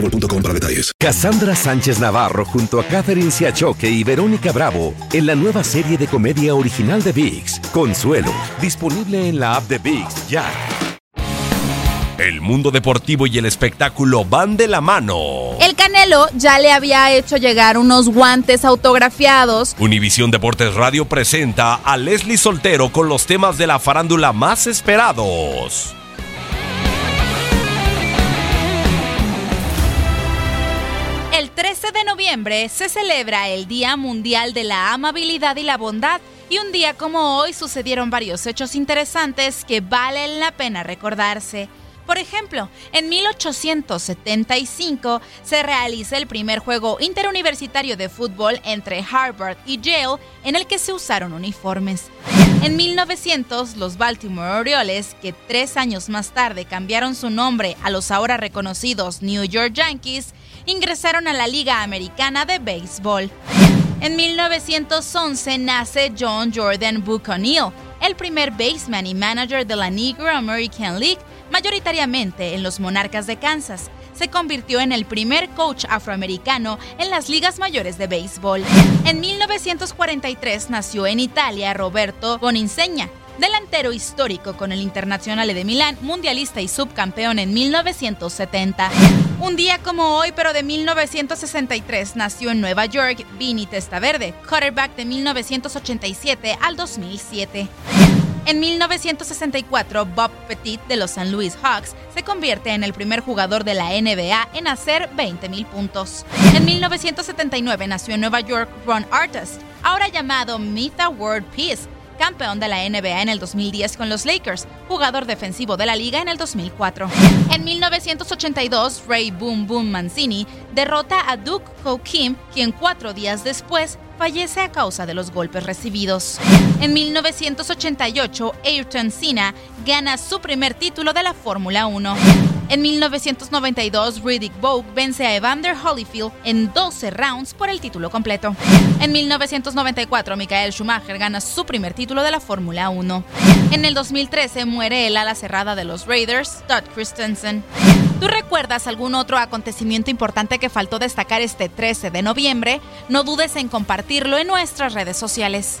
boostmobile.com para detalles. Cassandra Sánchez Navarro junto a Catherine Siachoque y Verónica Bravo en la nueva serie de comedia original de VIX, Consuelo, disponible en la app de VIX ya. El mundo deportivo y el espectáculo van de la mano. El Canelo ya le había hecho llegar unos guantes autografiados. Univisión Deportes Radio presenta a Leslie Soltero con los temas de la farándula más esperados. 13 de noviembre se celebra el Día Mundial de la Amabilidad y la Bondad y un día como hoy sucedieron varios hechos interesantes que valen la pena recordarse. Por ejemplo, en 1875 se realiza el primer juego interuniversitario de fútbol entre Harvard y Yale en el que se usaron uniformes. En 1900, los Baltimore Orioles, que tres años más tarde cambiaron su nombre a los ahora reconocidos New York Yankees, ingresaron a la Liga Americana de Béisbol. En 1911 nace John Jordan O'Neill, el primer baseman y manager de la Negro American League, mayoritariamente en los Monarcas de Kansas. Se convirtió en el primer coach afroamericano en las ligas mayores de béisbol. En 1943 nació en Italia Roberto Boninsegna, delantero histórico con el Internazionale de Milán, mundialista y subcampeón en 1970. Un día como hoy, pero de 1963, nació en Nueva York Vinny Testaverde, quarterback de 1987 al 2007. En 1964, Bob Petit de los St. Louis Hawks se convierte en el primer jugador de la NBA en hacer 20.000 puntos. En 1979 nació en Nueva York Ron Artest, ahora llamado Mitha World Peace, campeón de la NBA en el 2010 con los Lakers, jugador defensivo de la liga en el 2004. En 1982, Ray Boom Boom Mancini derrota a Duke Kim, quien cuatro días después fallece a causa de los golpes recibidos. En 1988, Ayrton Senna gana su primer título de la Fórmula 1. En 1992, Riddick Bogue vence a Evander Holyfield en 12 rounds por el título completo. En 1994, Michael Schumacher gana su primer título de la Fórmula 1. En el 2013 muere el ala cerrada de los Raiders, Todd Christensen. ¿Tú recuerdas algún otro acontecimiento importante que faltó destacar este 13 de noviembre? No dudes en compartirlo en nuestras redes sociales.